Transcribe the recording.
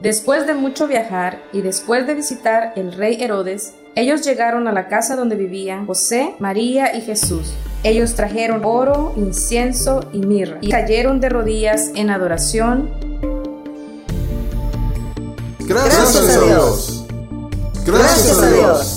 Después de mucho viajar y después de visitar el rey Herodes, ellos llegaron a la casa donde vivían José, María y Jesús. Ellos trajeron oro, incienso y mirra y cayeron de rodillas en adoración. Gracias, a Dios. Gracias a Dios.